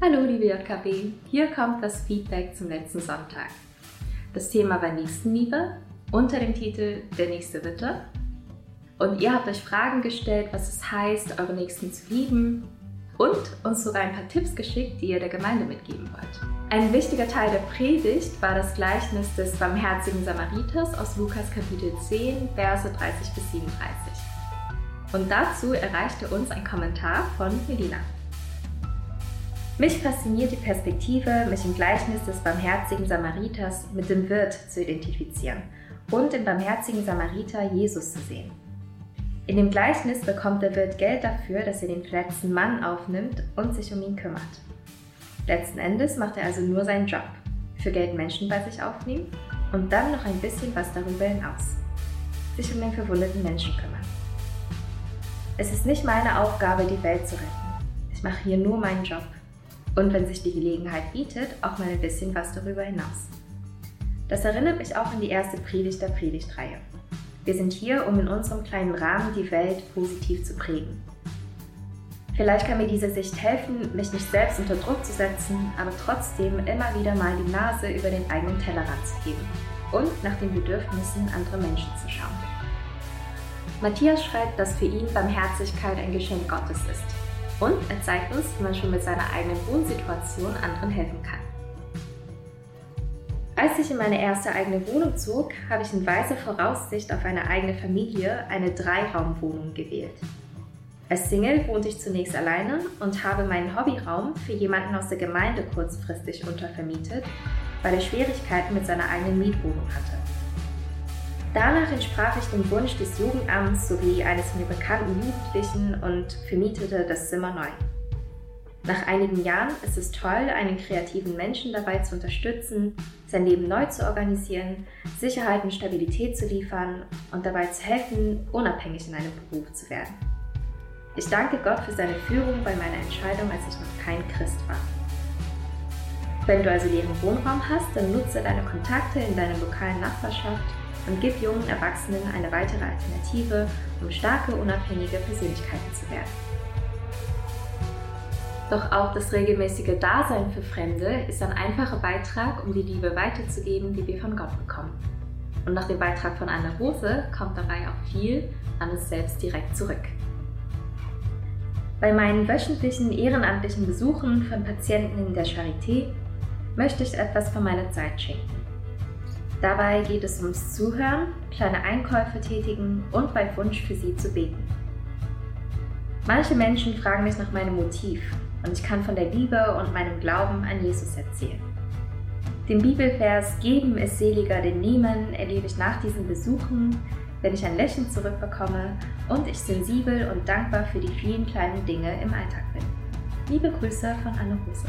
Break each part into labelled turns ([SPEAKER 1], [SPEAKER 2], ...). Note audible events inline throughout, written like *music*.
[SPEAKER 1] Hallo liebe JKB, hier kommt das Feedback zum letzten Sonntag. Das Thema war Nächstenliebe unter dem Titel Der nächste Witte. Und ihr habt euch Fragen gestellt, was es heißt, eure Nächsten zu lieben und uns sogar ein paar Tipps geschickt, die ihr der Gemeinde mitgeben wollt. Ein wichtiger Teil der Predigt war das Gleichnis des barmherzigen Samariters aus Lukas Kapitel 10, Verse 30 bis 37. Und dazu erreichte uns ein Kommentar von Melina. Mich fasziniert die Perspektive, mich im Gleichnis des barmherzigen Samariters mit dem Wirt zu identifizieren und im barmherzigen Samariter Jesus zu sehen. In dem Gleichnis bekommt der Wirt Geld dafür, dass er den verletzten Mann aufnimmt und sich um ihn kümmert. Letzten Endes macht er also nur seinen Job, für Geld Menschen bei sich aufnehmen und dann noch ein bisschen was darüber hinaus, sich um den verwundeten Menschen kümmern. Es ist nicht meine Aufgabe, die Welt zu retten. Ich mache hier nur meinen Job und wenn sich die Gelegenheit bietet, auch mal ein bisschen was darüber hinaus. Das erinnert mich auch an die erste Predigt der Predigtreihe. Wir sind hier, um in unserem kleinen Rahmen die Welt positiv zu prägen. Vielleicht kann mir diese Sicht helfen, mich nicht selbst unter Druck zu setzen, aber trotzdem immer wieder mal die Nase über den eigenen Tellerrand zu heben und nach den Bedürfnissen anderer Menschen zu schauen. Matthias schreibt, dass für ihn Barmherzigkeit ein Geschenk Gottes ist und er zeigt uns, wie man schon mit seiner eigenen Wohnsituation anderen helfen kann. Als ich in meine erste eigene Wohnung zog, habe ich in weiser Voraussicht auf eine eigene Familie eine Dreiraumwohnung gewählt. Als Single wohnte ich zunächst alleine und habe meinen Hobbyraum für jemanden aus der Gemeinde kurzfristig untervermietet, weil er Schwierigkeiten mit seiner eigenen Mietwohnung hatte. Danach entsprach ich dem Wunsch des Jugendamts sowie eines mir bekannten Jugendlichen und vermietete das Zimmer neu. Nach einigen Jahren ist es toll, einen kreativen Menschen dabei zu unterstützen, sein Leben neu zu organisieren, Sicherheit und Stabilität zu liefern und dabei zu helfen, unabhängig in einem Beruf zu werden. Ich danke Gott für seine Führung bei meiner Entscheidung, als ich noch kein Christ war. Wenn du also leeren Wohnraum hast, dann nutze deine Kontakte in deiner lokalen Nachbarschaft und gib jungen Erwachsenen eine weitere Alternative, um starke, unabhängige Persönlichkeiten zu werden. Doch auch das regelmäßige Dasein für Fremde ist ein einfacher Beitrag, um die Liebe weiterzugeben, die wir von Gott bekommen. Und nach dem Beitrag von Anna Rose kommt dabei auch viel an uns selbst direkt zurück. Bei meinen wöchentlichen ehrenamtlichen Besuchen von Patienten in der Charité möchte ich etwas von meiner Zeit schenken. Dabei geht es ums Zuhören, kleine Einkäufe tätigen und bei Wunsch für sie zu beten. Manche Menschen fragen mich nach meinem Motiv und ich kann von der Liebe und meinem Glauben an Jesus erzählen. Den Bibelvers Geben ist seliger denn nehmen erlebe ich nach diesen Besuchen, wenn ich ein Lächeln zurückbekomme und ich sensibel und dankbar für die vielen kleinen Dinge im Alltag bin. Liebe Grüße von Anne Rose.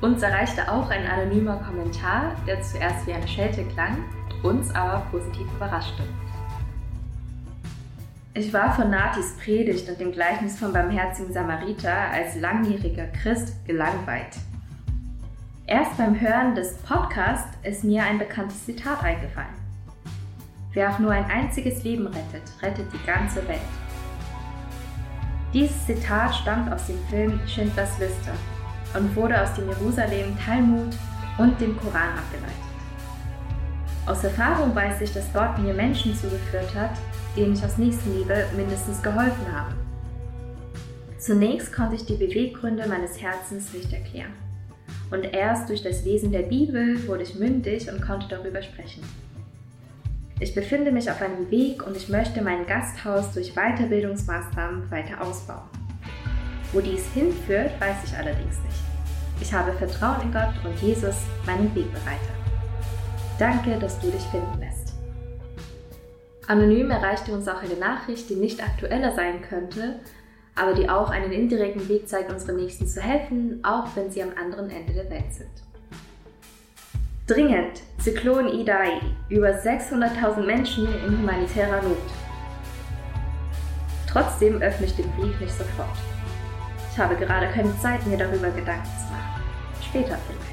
[SPEAKER 1] Uns erreichte auch ein anonymer Kommentar, der zuerst wie eine Schelte klang, uns aber positiv überraschte. Ich war von Natis Predigt und dem Gleichnis vom barmherzigen Samariter als langjähriger Christ gelangweilt. Erst beim Hören des Podcasts ist mir ein bekanntes Zitat eingefallen. Wer auch nur ein einziges Leben rettet, rettet die ganze Welt. Dieses Zitat stammt aus dem Film Schindlers Liste und wurde aus dem Jerusalem Talmud und dem Koran abgeleitet. Aus Erfahrung weiß ich, dass Gott mir Menschen zugeführt hat, denen ich aus Nächstenliebe mindestens geholfen habe. Zunächst konnte ich die Beweggründe meines Herzens nicht erklären. Und erst durch das Lesen der Bibel wurde ich mündig und konnte darüber sprechen. Ich befinde mich auf einem Weg und ich möchte mein Gasthaus durch Weiterbildungsmaßnahmen weiter ausbauen. Wo dies hinführt, weiß ich allerdings nicht. Ich habe Vertrauen in Gott und Jesus, meinen Wegbereiter. Danke, dass du dich finden lässt. Anonym erreichte uns auch eine Nachricht, die nicht aktueller sein könnte, aber die auch einen indirekten Weg zeigt, unseren Nächsten zu helfen, auch wenn sie am anderen Ende der Welt sind. Dringend, Zyklon Idai, über 600.000 Menschen in humanitärer Not. Trotzdem öffne ich den Brief nicht sofort. Habe gerade keine Zeit, mir darüber Gedanken zu machen. Später vielleicht.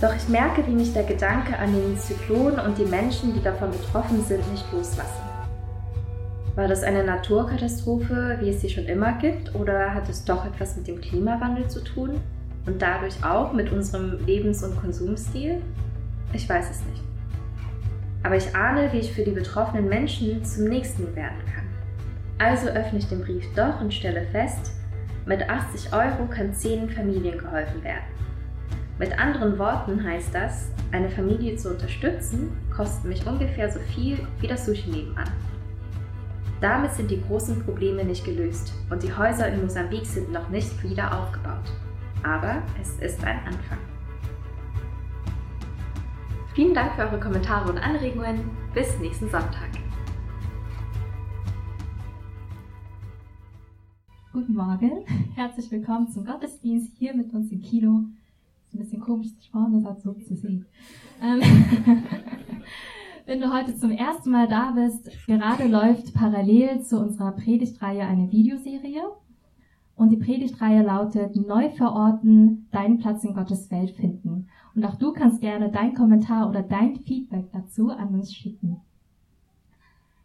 [SPEAKER 1] Doch ich merke, wie mich der Gedanke an den Zyklon und die Menschen, die davon betroffen sind, nicht loslassen. War das eine Naturkatastrophe, wie es sie schon immer gibt, oder hat es doch etwas mit dem Klimawandel zu tun und dadurch auch mit unserem Lebens- und Konsumstil? Ich weiß es nicht. Aber ich ahne, wie ich für die betroffenen Menschen zum Nächsten werden kann. Also öffne ich den Brief doch und stelle fest, mit 80 Euro kann 10 Familien geholfen werden. Mit anderen Worten heißt das, eine Familie zu unterstützen, kostet mich ungefähr so viel wie das Sushi nebenan. Damit sind die großen Probleme nicht gelöst und die Häuser in Mosambik sind noch nicht wieder aufgebaut. Aber es ist ein Anfang. Vielen Dank für eure Kommentare und Anregungen. Bis nächsten Sonntag.
[SPEAKER 2] Guten Morgen, herzlich willkommen zum Gottesdienst hier mit uns im Kino. Ist ein bisschen komisch, sich vorne so zu sehen. Ähm *laughs* Wenn du heute zum ersten Mal da bist, gerade läuft parallel zu unserer Predigtreihe eine Videoserie. Und die Predigtreihe lautet Neu verorten, deinen Platz in Gottes Welt finden. Und auch du kannst gerne dein Kommentar oder dein Feedback dazu an uns schicken.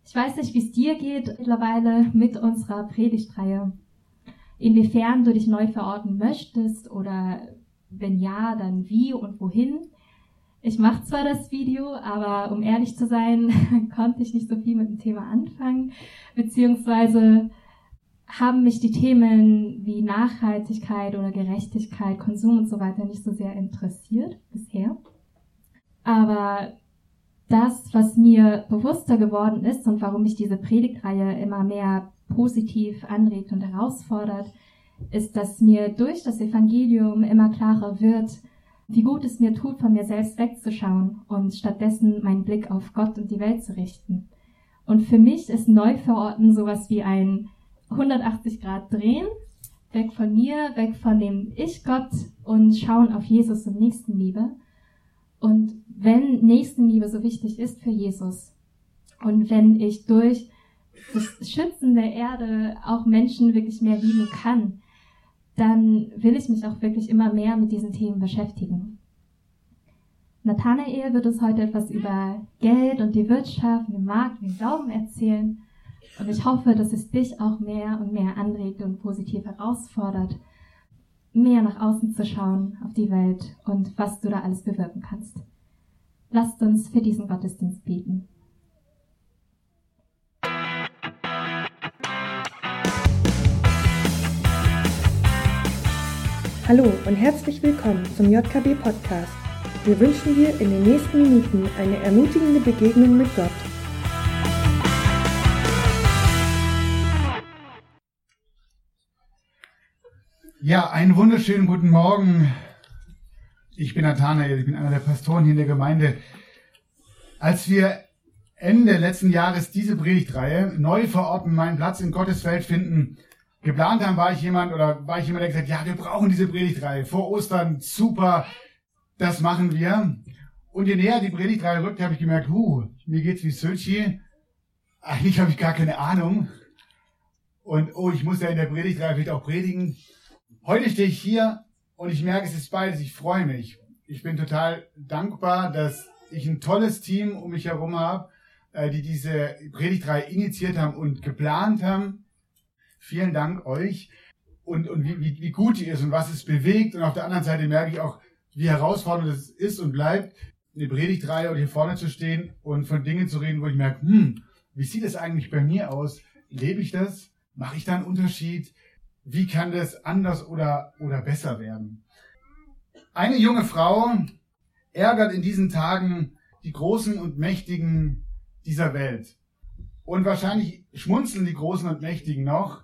[SPEAKER 2] Ich weiß nicht, wie es dir geht mittlerweile mit unserer Predigtreihe. Inwiefern du dich neu verorten möchtest oder wenn ja, dann wie und wohin. Ich mache zwar das Video, aber um ehrlich zu sein, *laughs* konnte ich nicht so viel mit dem Thema anfangen, beziehungsweise haben mich die Themen wie Nachhaltigkeit oder Gerechtigkeit, Konsum und so weiter nicht so sehr interessiert bisher. Aber das, was mir bewusster geworden ist und warum mich diese Predigtreihe immer mehr positiv anregt und herausfordert, ist, dass mir durch das Evangelium immer klarer wird, wie gut es mir tut, von mir selbst wegzuschauen und stattdessen meinen Blick auf Gott und die Welt zu richten. Und für mich ist Neuverorten sowas wie ein 180 Grad drehen, weg von mir, weg von dem Ich Gott und schauen auf Jesus und Nächstenliebe. Und wenn Nächstenliebe so wichtig ist für Jesus und wenn ich durch das Schützen der Erde auch Menschen wirklich mehr lieben kann, dann will ich mich auch wirklich immer mehr mit diesen Themen beschäftigen. Nathanael wird uns heute etwas über Geld und die Wirtschaft, den Markt, den Glauben erzählen. Und ich hoffe, dass es dich auch mehr und mehr anregt und positiv herausfordert, mehr nach außen zu schauen auf die Welt und was du da alles bewirken kannst. Lasst uns für diesen Gottesdienst beten.
[SPEAKER 3] Hallo und herzlich willkommen zum JKB Podcast. Wir wünschen dir in den nächsten Minuten eine ermutigende Begegnung mit Gott.
[SPEAKER 4] Ja, einen wunderschönen guten Morgen. Ich bin Nathanael, ich bin einer der Pastoren hier in der Gemeinde. Als wir Ende letzten Jahres diese Predigtreihe neu verorten, meinen Platz in Gottes Welt finden, geplant haben, war ich jemand oder war ich jemand, der gesagt, ja, wir brauchen diese Predigtreihe vor Ostern, super, das machen wir. Und je näher die Predigtreihe rückt, habe ich gemerkt, huh, mir geht's wie Söchi. Eigentlich habe ich gar keine Ahnung. Und oh, ich muss ja in der Predigtreihe vielleicht auch predigen. Heute stehe ich hier und ich merke, es ist beides. Ich freue mich. Ich bin total dankbar, dass ich ein tolles Team um mich herum habe, äh, die diese Predigtreihe initiiert haben und geplant haben. Vielen Dank euch und, und wie, wie, wie gut die ist und was es bewegt. Und auf der anderen Seite merke ich auch, wie herausfordernd es ist und bleibt, eine Predigtreihe oder hier vorne zu stehen und von Dingen zu reden, wo ich merke, hm, wie sieht es eigentlich bei mir aus? Lebe ich das? Mache ich da einen Unterschied? Wie kann das anders oder, oder besser werden? Eine junge Frau ärgert in diesen Tagen die Großen und Mächtigen dieser Welt. Und wahrscheinlich schmunzeln die Großen und Mächtigen noch,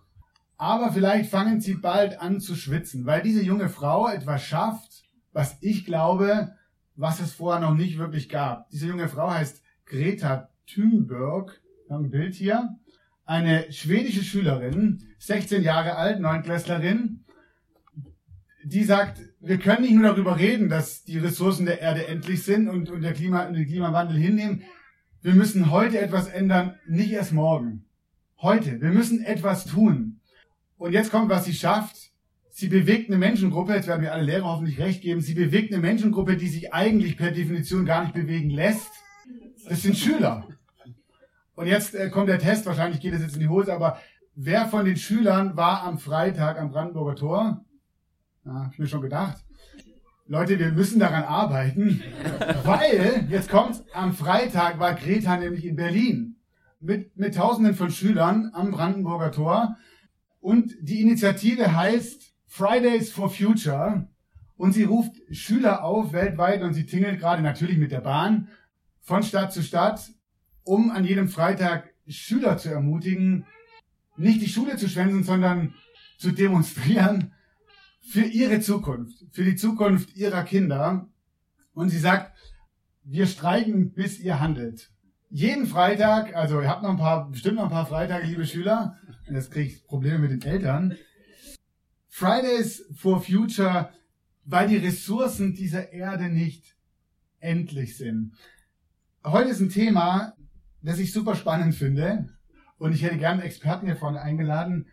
[SPEAKER 4] aber vielleicht fangen sie bald an zu schwitzen, weil diese junge Frau etwas schafft, was ich glaube, was es vorher noch nicht wirklich gab. Diese junge Frau heißt Greta Thunberg. Wir haben ein Bild hier eine schwedische Schülerin, 16 Jahre alt, Neunklässlerin, die sagt, wir können nicht nur darüber reden, dass die Ressourcen der Erde endlich sind und, und der Klima, den Klimawandel hinnehmen. Wir müssen heute etwas ändern, nicht erst morgen. Heute. Wir müssen etwas tun. Und jetzt kommt, was sie schafft. Sie bewegt eine Menschengruppe, jetzt werden mir alle Lehrer hoffentlich recht geben, sie bewegt eine Menschengruppe, die sich eigentlich per Definition gar nicht bewegen lässt. Das sind Schüler. Und jetzt äh, kommt der Test, wahrscheinlich geht es jetzt in die Hose, aber wer von den Schülern war am Freitag am Brandenburger Tor? Ja, hab ich mir schon gedacht. Leute, wir müssen daran arbeiten, *laughs* weil, jetzt kommt, am Freitag war Greta nämlich in Berlin mit, mit Tausenden von Schülern am Brandenburger Tor. Und die Initiative heißt Fridays for Future. Und sie ruft Schüler auf weltweit und sie tingelt gerade natürlich mit der Bahn von Stadt zu Stadt, um an jedem Freitag Schüler zu ermutigen, nicht die Schule zu schwänzen, sondern zu demonstrieren für ihre Zukunft, für die Zukunft ihrer Kinder. Und sie sagt, wir streiken, bis ihr handelt. Jeden Freitag, also ihr habt noch ein paar, bestimmt noch ein paar Freitage, liebe Schüler, und jetzt kriege ich Probleme mit den Eltern. Fridays for Future, weil die Ressourcen dieser Erde nicht endlich sind. Heute ist ein Thema, das ich super spannend finde. Und ich hätte gerne Experten hier vorne eingeladen.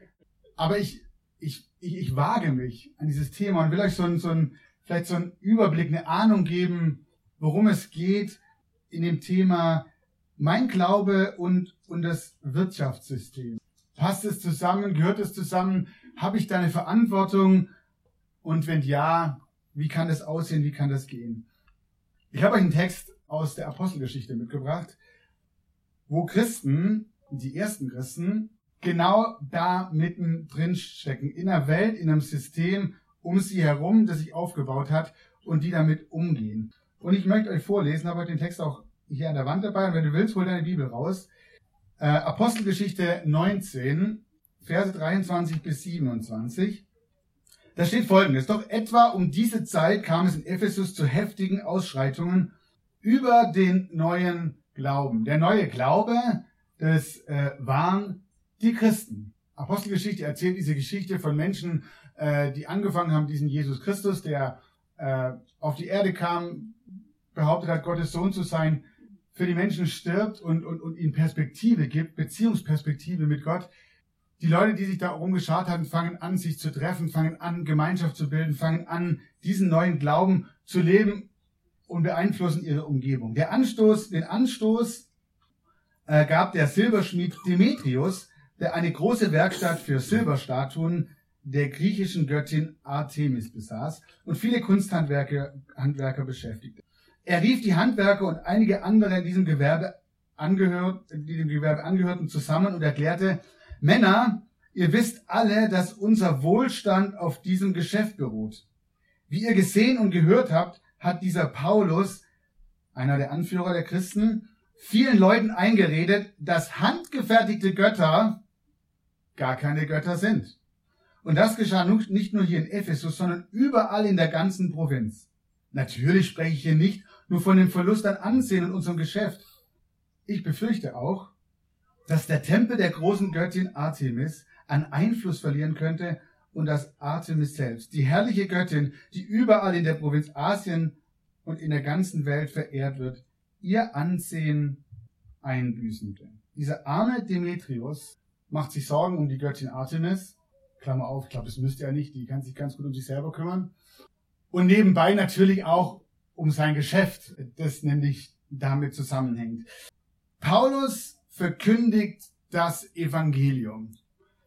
[SPEAKER 4] Aber ich, ich, ich, ich wage mich an dieses Thema und will euch so ein, so ein, vielleicht so einen Überblick, eine Ahnung geben, worum es geht in dem Thema mein Glaube und, und das Wirtschaftssystem. Passt es zusammen? Gehört es zusammen? Habe ich da eine Verantwortung? Und wenn ja, wie kann das aussehen? Wie kann das gehen? Ich habe euch einen Text aus der Apostelgeschichte mitgebracht, wo Christen, die ersten Christen, genau da mittendrin stecken, in einer Welt, in einem System um sie herum, das sich aufgebaut hat und die damit umgehen. Und ich möchte euch vorlesen, habe den Text auch hier an der Wand dabei und wenn du willst, hol deine Bibel raus. Äh, Apostelgeschichte 19, Verse 23 bis 27. Da steht folgendes. Doch etwa um diese Zeit kam es in Ephesus zu heftigen Ausschreitungen über den neuen Glauben. Der neue Glaube, das äh, waren die Christen. Apostelgeschichte erzählt diese Geschichte von Menschen, äh, die angefangen haben, diesen Jesus Christus, der äh, auf die Erde kam, behauptet hat, Gottes Sohn zu sein, für die Menschen stirbt und, und, und ihnen Perspektive gibt, Beziehungsperspektive mit Gott. Die Leute, die sich da rumgeschart hatten, fangen an, sich zu treffen, fangen an, Gemeinschaft zu bilden, fangen an, diesen neuen Glauben zu leben und beeinflussen ihre Umgebung. Der Anstoß, den Anstoß äh, gab der Silberschmied Demetrius, der eine große Werkstatt für Silberstatuen der griechischen Göttin Artemis besaß und viele Kunsthandwerker Handwerker beschäftigte. Er rief die Handwerker und einige andere in diesem Gewerbe angehört, die dem Gewerbe angehörten, zusammen und erklärte, Männer, ihr wisst alle, dass unser Wohlstand auf diesem Geschäft beruht. Wie ihr gesehen und gehört habt, hat dieser Paulus, einer der Anführer der Christen, vielen Leuten eingeredet, dass handgefertigte Götter gar keine Götter sind. Und das geschah nicht nur hier in Ephesus, sondern überall in der ganzen Provinz. Natürlich spreche ich hier nicht nur von dem Verlust an Ansehen in unserem Geschäft. Ich befürchte auch, dass der Tempel der großen Göttin Artemis an Einfluss verlieren könnte und dass Artemis selbst, die herrliche Göttin, die überall in der Provinz Asien und in der ganzen Welt verehrt wird, ihr Ansehen einbüßen will. Dieser arme Demetrius macht sich Sorgen um die Göttin Artemis. Klammer auf, ich glaube, das müsste er nicht, die kann sich ganz gut um sich selber kümmern. Und nebenbei natürlich auch um sein Geschäft, das nämlich damit zusammenhängt. Paulus verkündigt das Evangelium.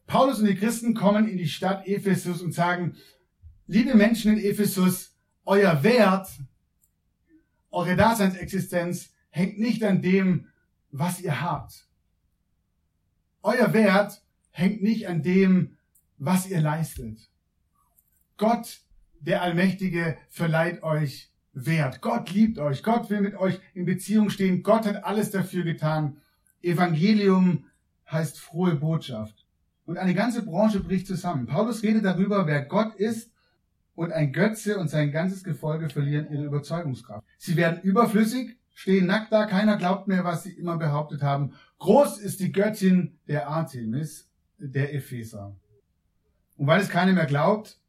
[SPEAKER 4] Paulus und die Christen kommen in die Stadt Ephesus und sagen, liebe Menschen in Ephesus, euer Wert, eure Daseinsexistenz hängt nicht an dem, was ihr habt. Euer Wert hängt nicht an dem, was ihr leistet. Gott, der Allmächtige, verleiht euch wert. Gott liebt euch. Gott will mit euch in Beziehung stehen. Gott hat alles dafür getan. Evangelium heißt frohe Botschaft. Und eine ganze Branche bricht zusammen. Paulus redet darüber, wer Gott ist und ein Götze und sein ganzes Gefolge verlieren ihre Überzeugungskraft. Sie werden überflüssig, stehen nackt da, keiner glaubt mehr, was sie immer behauptet haben. Groß ist die Göttin der Artemis, der Epheser. Und weil es keiner mehr glaubt,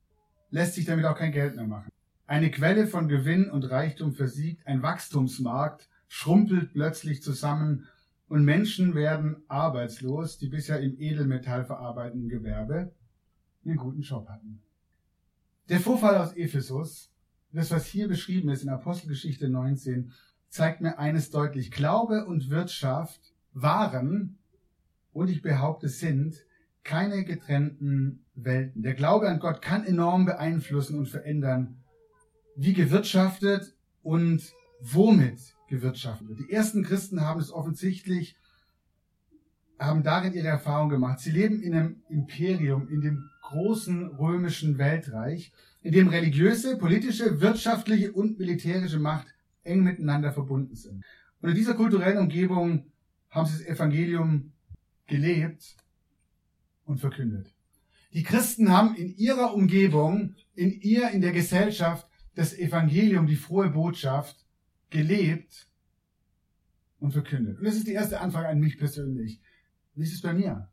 [SPEAKER 4] lässt sich damit auch kein Geld mehr machen. Eine Quelle von Gewinn und Reichtum versiegt, ein Wachstumsmarkt schrumpelt plötzlich zusammen und Menschen werden arbeitslos, die bisher im Edelmetall verarbeitenden Gewerbe einen guten Job hatten. Der Vorfall aus Ephesus, das was hier beschrieben ist in Apostelgeschichte 19, zeigt mir eines deutlich. Glaube und Wirtschaft waren und ich behaupte sind keine getrennten Welten. Der Glaube an Gott kann enorm beeinflussen und verändern, wie gewirtschaftet und womit gewirtschaftet. Die ersten Christen haben es offensichtlich, haben darin ihre Erfahrung gemacht. Sie leben in einem Imperium, in dem großen römischen Weltreich, in dem religiöse, politische, wirtschaftliche und militärische Macht eng miteinander verbunden sind. Und in dieser kulturellen Umgebung haben sie das Evangelium gelebt und verkündet. Die Christen haben in ihrer Umgebung, in ihr, in der Gesellschaft das Evangelium, die frohe Botschaft gelebt und verkündet. Und das ist die erste Anfrage an mich persönlich. Wie ist es bei mir?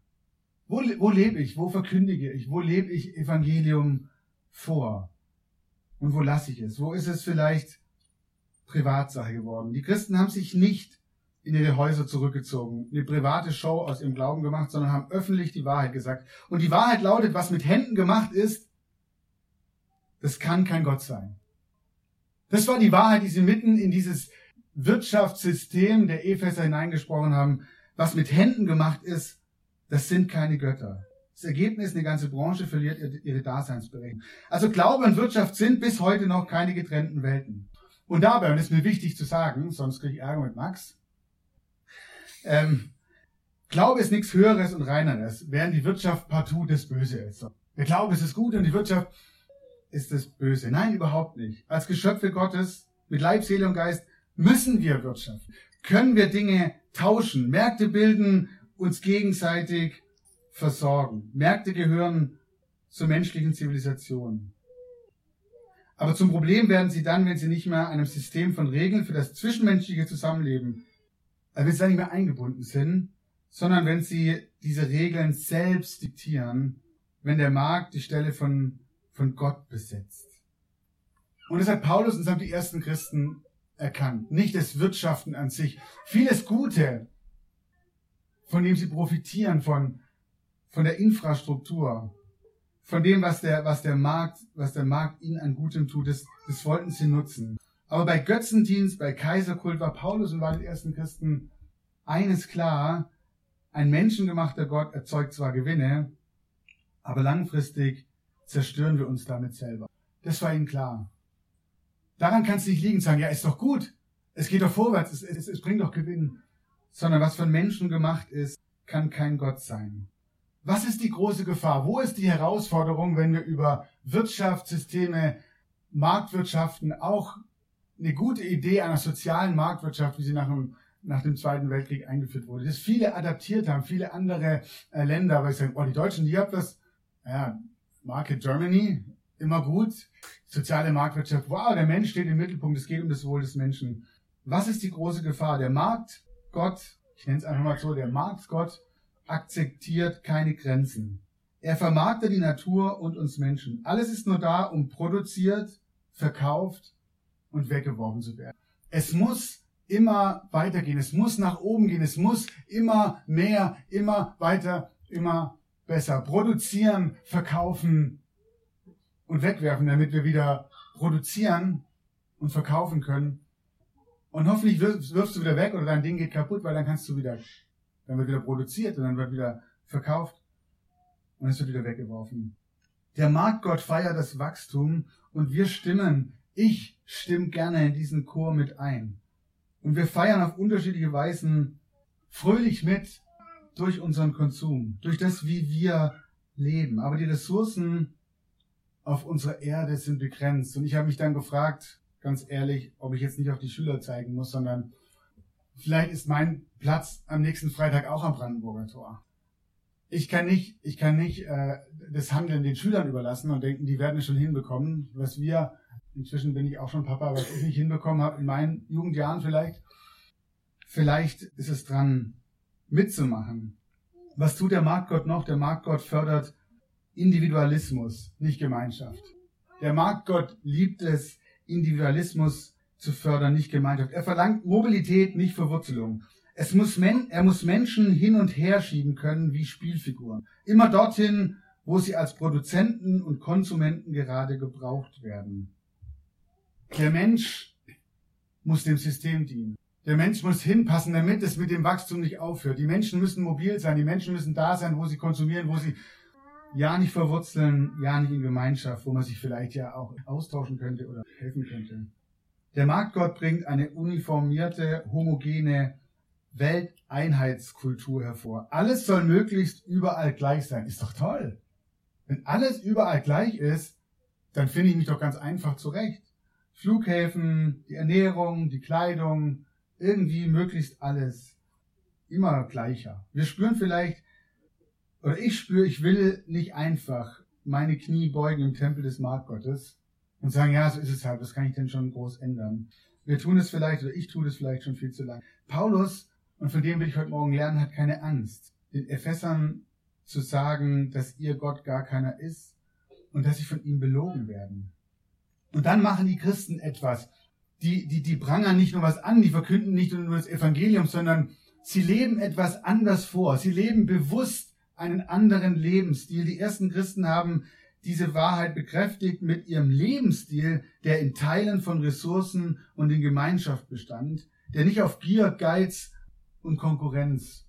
[SPEAKER 4] Wo, wo lebe ich? Wo verkündige ich? Wo lebe ich Evangelium vor? Und wo lasse ich es? Wo ist es vielleicht Privatsache geworden? Die Christen haben sich nicht in ihre Häuser zurückgezogen, eine private Show aus ihrem Glauben gemacht, sondern haben öffentlich die Wahrheit gesagt. Und die Wahrheit lautet, was mit Händen gemacht ist, das kann kein Gott sein. Das war die Wahrheit, die sie mitten in dieses Wirtschaftssystem der Epheser hineingesprochen haben. Was mit Händen gemacht ist, das sind keine Götter. Das Ergebnis, eine ganze Branche verliert ihre Daseinsberechtigung. Also Glaube und Wirtschaft sind bis heute noch keine getrennten Welten. Und dabei, und das ist mir wichtig zu sagen, sonst kriege ich Ärger mit Max, ähm, Glaube ist nichts Höheres und Reineres, während die Wirtschaft partout das Böse ist. Der Glaube ist das Gute und die Wirtschaft ist das Böse. Nein, überhaupt nicht. Als Geschöpfe Gottes mit Leib, Seele und Geist müssen wir wirtschaften. Können wir Dinge tauschen, Märkte bilden, uns gegenseitig versorgen. Märkte gehören zur menschlichen Zivilisation. Aber zum Problem werden sie dann, wenn sie nicht mehr einem System von Regeln für das zwischenmenschliche Zusammenleben also wenn sie da nicht mehr eingebunden sind, sondern wenn sie diese Regeln selbst diktieren, wenn der Markt die Stelle von, von Gott besetzt. Und das hat Paulus und die ersten Christen erkannt. Nicht das Wirtschaften an sich. Vieles Gute, von dem sie profitieren, von, von der Infrastruktur, von dem, was der, was der Markt, was der Markt ihnen an Gutem tut, das, das wollten sie nutzen. Aber bei Götzendienst, bei Kaiserkult war Paulus und war den ersten Christen eines klar, ein menschengemachter Gott erzeugt zwar Gewinne, aber langfristig zerstören wir uns damit selber. Das war ihnen klar. Daran kann es nicht liegen, sagen, ja, ist doch gut, es geht doch vorwärts, es, es, es bringt doch Gewinn. Sondern was von Menschen gemacht ist, kann kein Gott sein. Was ist die große Gefahr? Wo ist die Herausforderung, wenn wir über Wirtschaftssysteme, Marktwirtschaften, auch eine gute Idee einer sozialen Marktwirtschaft, wie sie nach dem, nach dem Zweiten Weltkrieg eingeführt wurde. Das viele adaptiert haben, viele andere äh, Länder, weil sie sagen, oh, die Deutschen, die haben das, ja, Market Germany, immer gut. Soziale Marktwirtschaft, wow, der Mensch steht im Mittelpunkt, es geht um das Wohl des Menschen. Was ist die große Gefahr? Der Marktgott, ich nenne es einfach mal so, der Marktgott akzeptiert keine Grenzen. Er vermarktet die Natur und uns Menschen. Alles ist nur da, um produziert, verkauft und weggeworfen zu werden. Es muss immer weitergehen, es muss nach oben gehen, es muss immer mehr, immer weiter, immer besser produzieren, verkaufen und wegwerfen, damit wir wieder produzieren und verkaufen können. Und hoffentlich wirfst du wieder weg oder dein Ding geht kaputt, weil dann kannst du wieder, dann wird wieder produziert und dann wird wieder verkauft und es wird wieder weggeworfen. Der Marktgott feiert das Wachstum und wir stimmen ich stimme gerne in diesen Chor mit ein. Und wir feiern auf unterschiedliche Weisen fröhlich mit durch unseren Konsum, durch das, wie wir leben. Aber die Ressourcen auf unserer Erde sind begrenzt. Und ich habe mich dann gefragt, ganz ehrlich, ob ich jetzt nicht auf die Schüler zeigen muss, sondern vielleicht ist mein Platz am nächsten Freitag auch am Brandenburger Tor. Ich kann nicht, ich kann nicht äh, das Handeln den Schülern überlassen und denken, die werden es schon hinbekommen. Was wir Inzwischen bin ich auch schon Papa, was ich nicht hinbekommen habe in meinen Jugendjahren vielleicht. Vielleicht ist es dran, mitzumachen. Was tut der Marktgott noch? Der Marktgott fördert Individualismus, nicht Gemeinschaft. Der Marktgott liebt es, Individualismus zu fördern, nicht Gemeinschaft. Er verlangt Mobilität, nicht Verwurzelung. Es muss Men er muss Menschen hin und her schieben können wie Spielfiguren. Immer dorthin, wo sie als Produzenten und Konsumenten gerade gebraucht werden. Der Mensch muss dem System dienen. Der Mensch muss hinpassen, damit es mit dem Wachstum nicht aufhört. Die Menschen müssen mobil sein, die Menschen müssen da sein, wo sie konsumieren, wo sie ja nicht verwurzeln, ja nicht in Gemeinschaft, wo man sich vielleicht ja auch austauschen könnte oder helfen könnte. Der Marktgott bringt eine uniformierte, homogene Welteinheitskultur hervor. Alles soll möglichst überall gleich sein. Ist doch toll. Wenn alles überall gleich ist, dann finde ich mich doch ganz einfach zurecht. Flughäfen, die Ernährung, die Kleidung, irgendwie möglichst alles immer gleicher. Wir spüren vielleicht, oder ich spüre, ich will nicht einfach meine Knie beugen im Tempel des Marktgottes und sagen, ja, so ist es halt, was kann ich denn schon groß ändern? Wir tun es vielleicht, oder ich tue es vielleicht schon viel zu lang. Paulus, und von dem will ich heute Morgen lernen, hat keine Angst, den Ephesern zu sagen, dass ihr Gott gar keiner ist und dass sie von ihm belogen werden. Und dann machen die Christen etwas. Die, die, die prangern nicht nur was an, die verkünden nicht nur das Evangelium, sondern sie leben etwas anders vor. Sie leben bewusst einen anderen Lebensstil. Die ersten Christen haben diese Wahrheit bekräftigt mit ihrem Lebensstil, der in Teilen von Ressourcen und in Gemeinschaft bestand, der nicht auf Gier, Geiz und Konkurrenz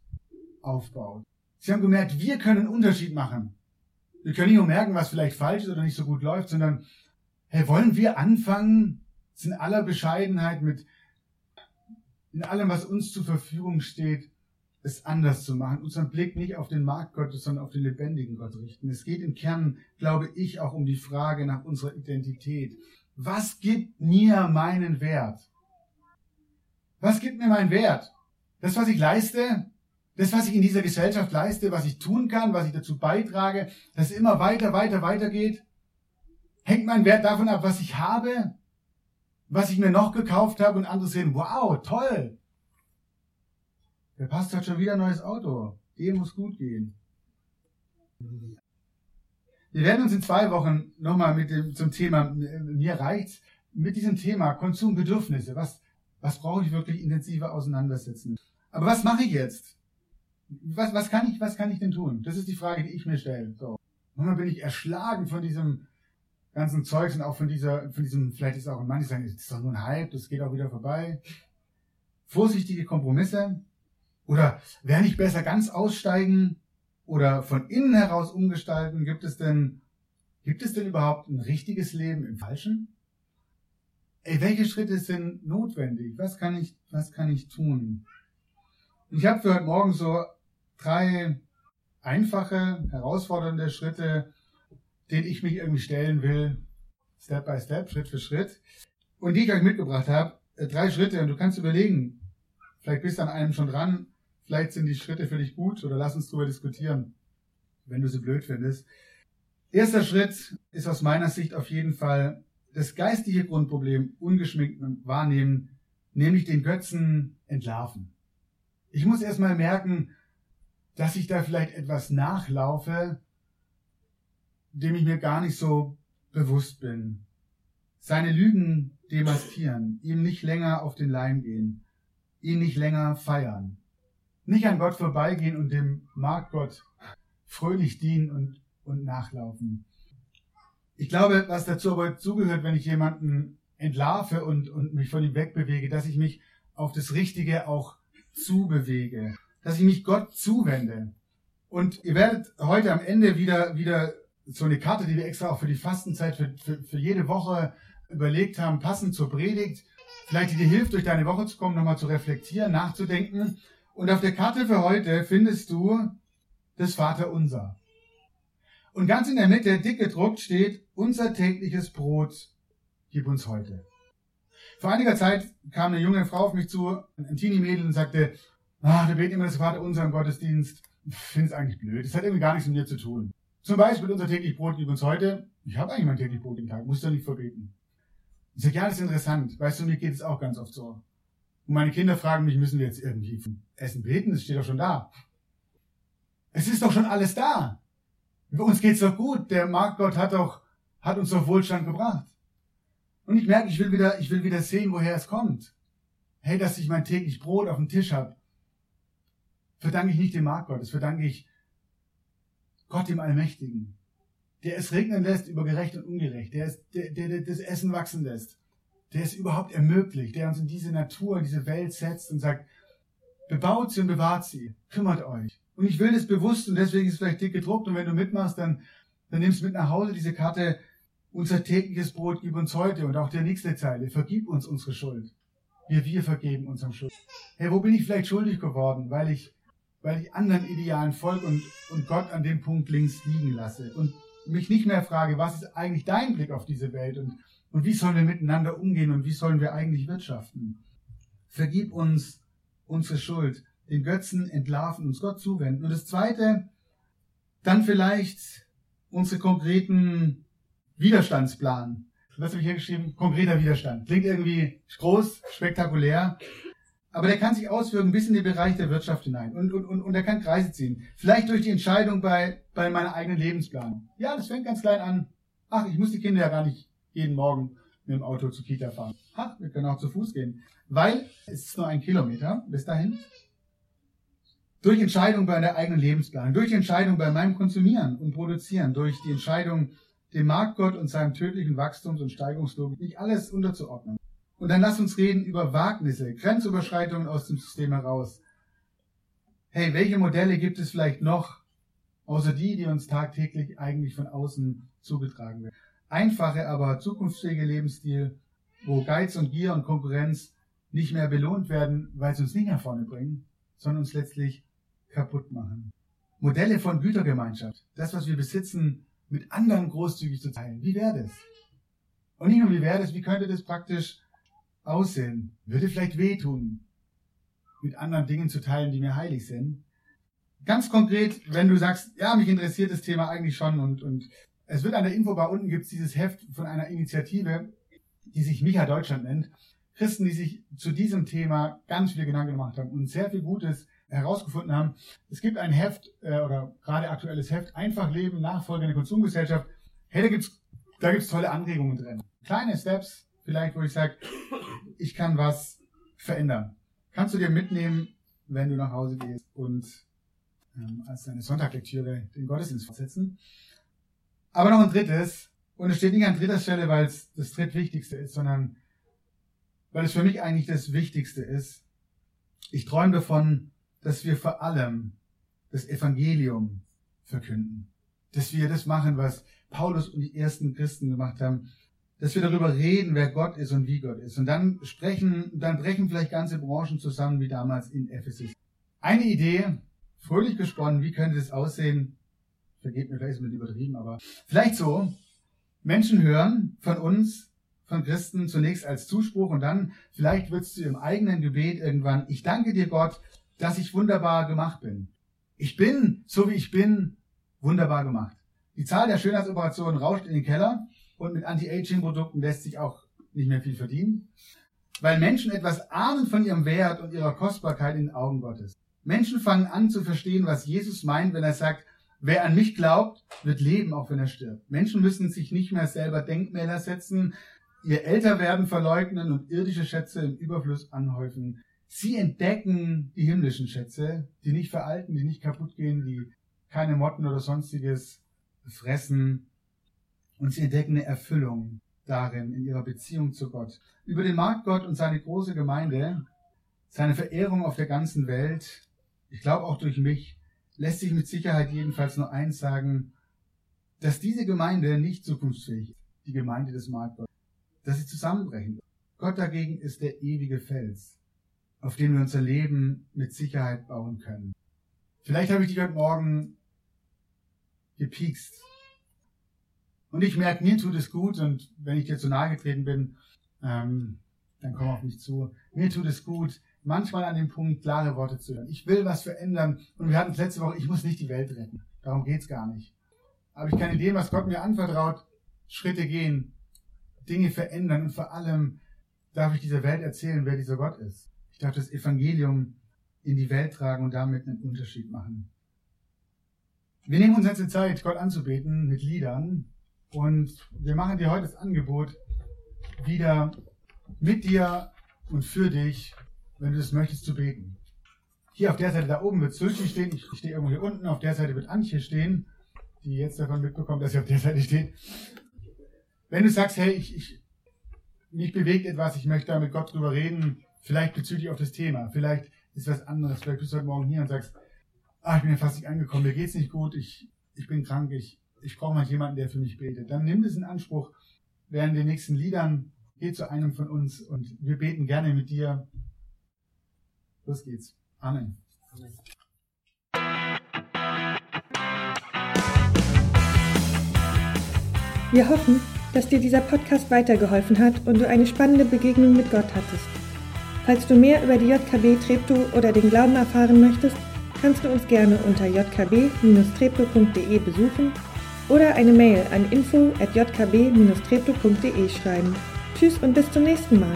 [SPEAKER 4] aufbaut. Sie haben gemerkt, wir können einen Unterschied machen. Wir können nicht nur merken, was vielleicht falsch ist oder nicht so gut läuft, sondern, hey, wollen wir anfangen, in aller Bescheidenheit mit, in allem, was uns zur Verfügung steht, es anders zu machen, unseren Blick nicht auf den Markt Gottes, sondern auf den lebendigen Gott richten. Es geht im Kern, glaube ich, auch um die Frage nach unserer Identität. Was gibt mir meinen Wert? Was gibt mir meinen Wert? Das, was ich leiste, das, was ich in dieser Gesellschaft leiste, was ich tun kann, was ich dazu beitrage, dass es immer weiter, weiter, weiter geht, hängt mein Wert davon ab, was ich habe, was ich mir noch gekauft habe und andere sehen, wow, toll. Der Pastor hat schon wieder ein neues Auto. Dem muss gut gehen. Wir werden uns in zwei Wochen nochmal mit dem, zum Thema, mir reicht's, mit diesem Thema Konsumbedürfnisse. Was, was brauche ich wirklich intensiver auseinandersetzen? Aber was mache ich jetzt? was, was, kann ich, was kann ich denn tun? Das ist die Frage, die ich mir stelle. So. Manchmal bin ich erschlagen von diesem ganzen Zeugs und auch von dieser, von diesem, vielleicht ist auch ein manche sagen, das ist doch nur ein Hype, das geht auch wieder vorbei. Vorsichtige Kompromisse. Oder wäre nicht besser ganz aussteigen oder von innen heraus umgestalten? Gibt es denn, gibt es denn überhaupt ein richtiges Leben im Falschen? Ey, welche Schritte sind notwendig? Was kann ich, was kann ich tun? Ich habe für heute Morgen so drei einfache, herausfordernde Schritte, denen ich mich irgendwie stellen will, Step by Step, Schritt für Schritt, und die ich euch mitgebracht habe. Äh, drei Schritte, und du kannst überlegen, vielleicht bist du an einem schon dran, vielleicht sind die Schritte für dich gut, oder lass uns darüber diskutieren, wenn du sie blöd findest. Erster Schritt ist aus meiner Sicht auf jeden Fall das geistige Grundproblem ungeschminkt wahrnehmen, nämlich den Götzen entlarven. Ich muss erstmal merken, dass ich da vielleicht etwas nachlaufe, dem ich mir gar nicht so bewusst bin. Seine Lügen demaskieren, ihm nicht länger auf den Leim gehen, ihn nicht länger feiern, nicht an Gott vorbeigehen und dem Marktgott fröhlich dienen und, und nachlaufen. Ich glaube, was dazu aber zugehört, wenn ich jemanden entlarve und, und mich von ihm wegbewege, dass ich mich auf das Richtige auch zubewege dass ich mich Gott zuwende. Und ihr werdet heute am Ende wieder, wieder so eine Karte, die wir extra auch für die Fastenzeit, für, für, für jede Woche überlegt haben, passend zur Predigt, vielleicht die dir hilft, durch deine Woche zu kommen, nochmal zu reflektieren, nachzudenken. Und auf der Karte für heute findest du das Vaterunser. Und ganz in der Mitte, dick gedruckt, steht, unser tägliches Brot gib uns heute. Vor einiger Zeit kam eine junge Frau auf mich zu, ein Teenie-Mädel, und sagte, ah, wir beten immer das Vater unser im Gottesdienst. Ich finde es eigentlich blöd. Das hat irgendwie gar nichts mit mir zu tun. Zum Beispiel unser täglich Brot uns heute. Ich habe eigentlich mein täglich Brot jeden Tag, muss doch nicht verbeten. Ich sage, ja, das ist interessant. Weißt du, mir geht es auch ganz oft so. Und meine Kinder fragen mich, müssen wir jetzt irgendwie Essen beten? Das steht doch schon da. Es ist doch schon alles da. Für uns geht's doch gut. Der Marktgott hat doch, hat uns doch Wohlstand gebracht. Und ich merke, ich will wieder, ich will wieder sehen, woher es kommt. Hey, dass ich mein täglich Brot auf dem Tisch habe verdanke ich nicht dem Markt Gottes, verdanke ich Gott dem Allmächtigen, der es regnen lässt über gerecht und ungerecht, der, es, der, der, der das Essen wachsen lässt, der es überhaupt ermöglicht, der uns in diese Natur, diese Welt setzt und sagt, bebaut sie und bewahrt sie, kümmert euch. Und ich will das bewusst und deswegen ist es vielleicht dick gedruckt und wenn du mitmachst, dann, dann nimmst du mit nach Hause diese Karte, unser tägliches Brot gib uns heute und auch der nächste Zeile, vergib uns unsere Schuld. Wir, wir vergeben unserem Schuld. Hey, wo bin ich vielleicht schuldig geworden, weil ich, weil ich anderen Idealen folge und, und Gott an dem Punkt links liegen lasse und mich nicht mehr frage, was ist eigentlich dein Blick auf diese Welt und, und wie sollen wir miteinander umgehen und wie sollen wir eigentlich wirtschaften. Vergib uns unsere Schuld, den Götzen entlarven, uns Gott zuwenden. Und das Zweite, dann vielleicht unsere konkreten Widerstandsplan. Was habe ich hier geschrieben? Konkreter Widerstand. Klingt irgendwie groß, spektakulär, aber der kann sich auswirken bis in den Bereich der Wirtschaft hinein und, und, und, und er kann Kreise ziehen. Vielleicht durch die Entscheidung bei, bei meiner eigenen Lebensplanung. Ja, das fängt ganz klein an. Ach, ich muss die Kinder ja gar nicht jeden Morgen mit dem Auto zur Kita fahren. Ach, wir können auch zu Fuß gehen. Weil es ist nur ein Kilometer bis dahin. Durch Entscheidung bei der eigenen Lebensplanung, durch Entscheidung bei meinem Konsumieren und Produzieren, durch die Entscheidung, dem Marktgott und seinem tödlichen Wachstums- und Steigungslogik nicht alles unterzuordnen. Und dann lass uns reden über Wagnisse, Grenzüberschreitungen aus dem System heraus. Hey, welche Modelle gibt es vielleicht noch, außer die, die uns tagtäglich eigentlich von außen zugetragen werden? Einfache, aber zukunftsfähige Lebensstil, wo Geiz und Gier und Konkurrenz nicht mehr belohnt werden, weil sie uns nicht nach vorne bringen, sondern uns letztlich kaputt machen. Modelle von Gütergemeinschaft, das, was wir besitzen, mit anderen großzügig zu teilen. Wie wäre das? Und nicht nur wie wäre das, wie könnte das praktisch aussehen? Würde vielleicht wehtun, mit anderen Dingen zu teilen, die mir heilig sind. Ganz konkret, wenn du sagst, ja, mich interessiert das Thema eigentlich schon und, und es wird an der Infobar unten gibt es dieses Heft von einer Initiative, die sich Micha Deutschland nennt. Christen, die sich zu diesem Thema ganz viel Gedanken gemacht haben und sehr viel Gutes herausgefunden haben. Es gibt ein Heft äh, oder gerade aktuelles Heft, Einfach Leben, Nachfolge in der Konsumgesellschaft. Hey, da gibt's da gibt's tolle Anregungen drin. Kleine Steps, vielleicht, wo ich sage, ich kann was verändern. Kannst du dir mitnehmen, wenn du nach Hause gehst und ähm, als deine Sonntaglektüre den Gottesdienst fortsetzen. Aber noch ein drittes, und es steht nicht an dritter Stelle, weil es das drittwichtigste ist, sondern weil es für mich eigentlich das Wichtigste ist. Ich träume davon, dass wir vor allem das Evangelium verkünden. Dass wir das machen, was Paulus und die ersten Christen gemacht haben. Dass wir darüber reden, wer Gott ist und wie Gott ist. Und dann sprechen, dann brechen vielleicht ganze Branchen zusammen, wie damals in Ephesus. Eine Idee, fröhlich gesponnen, wie könnte das aussehen? Vergebt mir vielleicht mit übertrieben, aber vielleicht so. Menschen hören von uns, von Christen zunächst als Zuspruch und dann vielleicht wird es zu ihrem eigenen Gebet irgendwann, ich danke dir Gott, dass ich wunderbar gemacht bin. Ich bin, so wie ich bin, wunderbar gemacht. Die Zahl der Schönheitsoperationen rauscht in den Keller und mit Anti-Aging-Produkten lässt sich auch nicht mehr viel verdienen, weil Menschen etwas ahnen von ihrem Wert und ihrer Kostbarkeit in den Augen Gottes. Menschen fangen an zu verstehen, was Jesus meint, wenn er sagt, wer an mich glaubt, wird leben, auch wenn er stirbt. Menschen müssen sich nicht mehr selber Denkmäler setzen, ihr Älterwerden verleugnen und irdische Schätze im Überfluss anhäufen. Sie entdecken die himmlischen Schätze, die nicht veralten, die nicht kaputt gehen, die keine Motten oder sonstiges fressen. Und sie entdecken eine Erfüllung darin, in ihrer Beziehung zu Gott. Über den Marktgott und seine große Gemeinde, seine Verehrung auf der ganzen Welt, ich glaube auch durch mich, lässt sich mit Sicherheit jedenfalls nur eins sagen, dass diese Gemeinde nicht zukunftsfähig ist, die Gemeinde des Marktgott, dass sie zusammenbrechen wird. Gott dagegen ist der ewige Fels auf dem wir unser Leben mit Sicherheit bauen können. Vielleicht habe ich dich heute Morgen gepiekst. Und ich merke, mir tut es gut und wenn ich dir zu nahe getreten bin, ähm, dann komm auf mich zu. Mir tut es gut, manchmal an dem Punkt klare Worte zu hören. Ich will was verändern und wir hatten es letzte Woche, ich muss nicht die Welt retten. Darum geht's gar nicht. Aber ich kann in dem, was Gott mir anvertraut, Schritte gehen, Dinge verändern und vor allem darf ich dieser Welt erzählen, wer dieser Gott ist. Ich darf das Evangelium in die Welt tragen und damit einen Unterschied machen. Wir nehmen uns jetzt die Zeit, Gott anzubeten mit Liedern und wir machen dir heute das Angebot, wieder mit dir und für dich, wenn du das möchtest, zu beten. Hier auf der Seite da oben wird Sylvie stehen, ich stehe irgendwo hier unten, auf der Seite wird Antje stehen, die jetzt davon mitbekommt, dass sie auf der Seite steht. Wenn du sagst, hey, ich, ich mich bewegt etwas, ich möchte da mit Gott drüber reden, vielleicht bezüglich auf das Thema, vielleicht ist was anderes, vielleicht bist du heute Morgen hier und sagst, ah, ich bin ja fast nicht angekommen, mir geht's nicht gut, ich, ich bin krank, ich, ich brauche mal jemanden, der für mich betet. Dann nimm das in Anspruch während den nächsten Liedern, geh zu einem von uns und wir beten gerne mit dir. Los geht's. Amen. Amen.
[SPEAKER 3] Wir hoffen, dass dir dieser Podcast weitergeholfen hat und du eine spannende Begegnung mit Gott hattest. Falls du mehr über die JKB Treptow oder den Glauben erfahren möchtest, kannst du uns gerne unter jkb-treptow.de besuchen oder eine Mail an info at jkb-treptow.de schreiben. Tschüss und bis zum nächsten Mal.